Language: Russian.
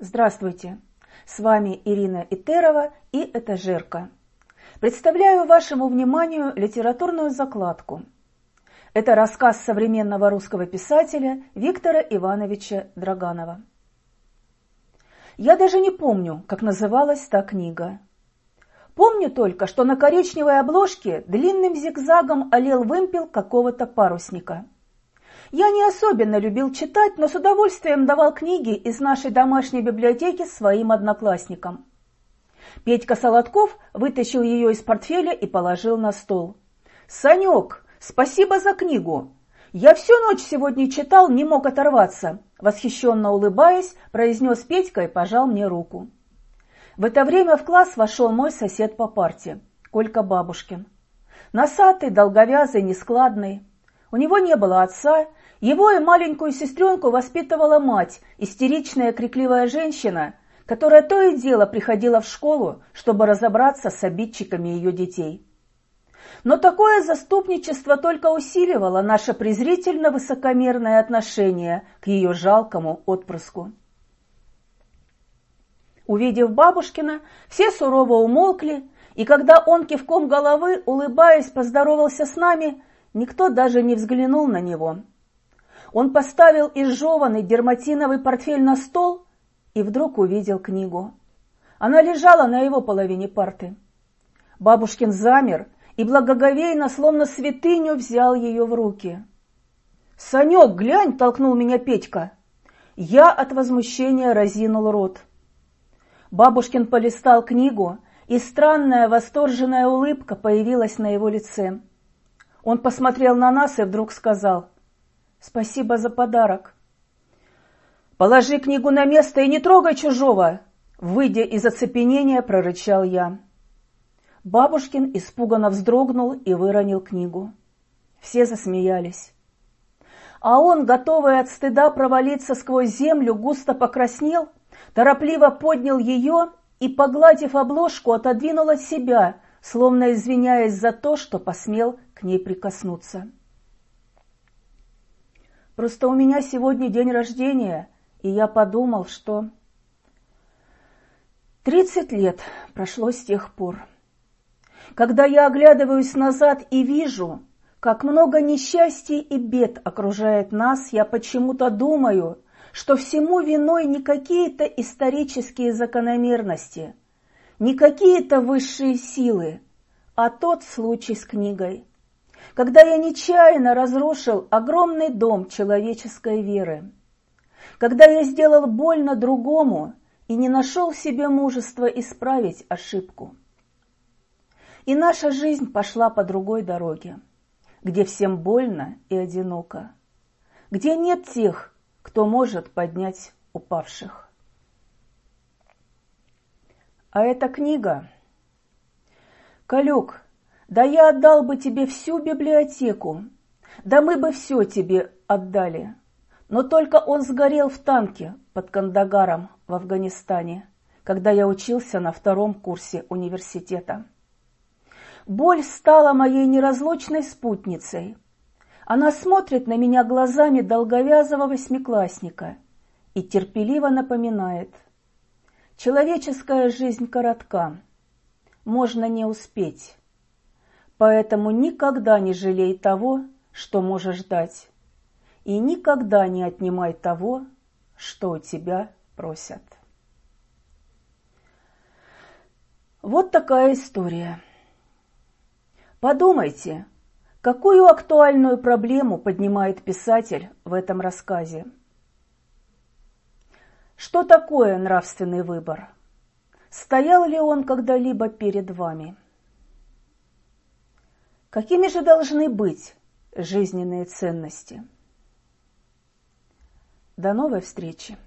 Здравствуйте! С вами Ирина Итерова и Этажерка. Представляю вашему вниманию литературную закладку. Это рассказ современного русского писателя Виктора Ивановича Драганова. Я даже не помню, как называлась та книга. Помню только, что на коричневой обложке длинным зигзагом олел вымпел какого-то парусника – я не особенно любил читать, но с удовольствием давал книги из нашей домашней библиотеки своим одноклассникам. Петька Солодков вытащил ее из портфеля и положил на стол. «Санек, спасибо за книгу! Я всю ночь сегодня читал, не мог оторваться!» Восхищенно улыбаясь, произнес Петька и пожал мне руку. В это время в класс вошел мой сосед по парте, Колька Бабушкин. Носатый, долговязый, нескладный. У него не было отца, его и маленькую сестренку воспитывала мать, истеричная крикливая женщина, которая то и дело приходила в школу, чтобы разобраться с обидчиками ее детей. Но такое заступничество только усиливало наше презрительно высокомерное отношение к ее жалкому отпрыску. Увидев бабушкина, все сурово умолкли, и когда он кивком головы, улыбаясь, поздоровался с нами, никто даже не взглянул на него – он поставил изжеванный дерматиновый портфель на стол и вдруг увидел книгу. Она лежала на его половине парты. Бабушкин замер и благоговейно, словно святыню, взял ее в руки. «Санек, глянь!» – толкнул меня Петька. Я от возмущения разинул рот. Бабушкин полистал книгу, и странная восторженная улыбка появилась на его лице. Он посмотрел на нас и вдруг сказал, Спасибо за подарок. Положи книгу на место и не трогай чужого, выйдя из оцепенения, прорычал я. Бабушкин испуганно вздрогнул и выронил книгу. Все засмеялись. А он, готовый от стыда провалиться сквозь землю, густо покраснел, торопливо поднял ее и, погладив обложку, отодвинул от себя, словно извиняясь за то, что посмел к ней прикоснуться. Просто у меня сегодня день рождения, и я подумал, что... Тридцать лет прошло с тех пор. Когда я оглядываюсь назад и вижу, как много несчастий и бед окружает нас, я почему-то думаю, что всему виной не какие-то исторические закономерности, не какие-то высшие силы, а тот случай с книгой – когда я нечаянно разрушил огромный дом человеческой веры, когда я сделал больно другому и не нашел в себе мужества исправить ошибку. И наша жизнь пошла по другой дороге, где всем больно и одиноко, где нет тех, кто может поднять упавших. А эта книга... Калюк, да я отдал бы тебе всю библиотеку, да мы бы все тебе отдали. Но только он сгорел в танке под Кандагаром в Афганистане, когда я учился на втором курсе университета. Боль стала моей неразлучной спутницей. Она смотрит на меня глазами долговязого восьмиклассника и терпеливо напоминает. Человеческая жизнь коротка, можно не успеть. Поэтому никогда не жалей того, что можешь дать, и никогда не отнимай того, что у тебя просят. Вот такая история. Подумайте, какую актуальную проблему поднимает писатель в этом рассказе. Что такое нравственный выбор? Стоял ли он когда-либо перед вами? Какими же должны быть жизненные ценности? До новой встречи!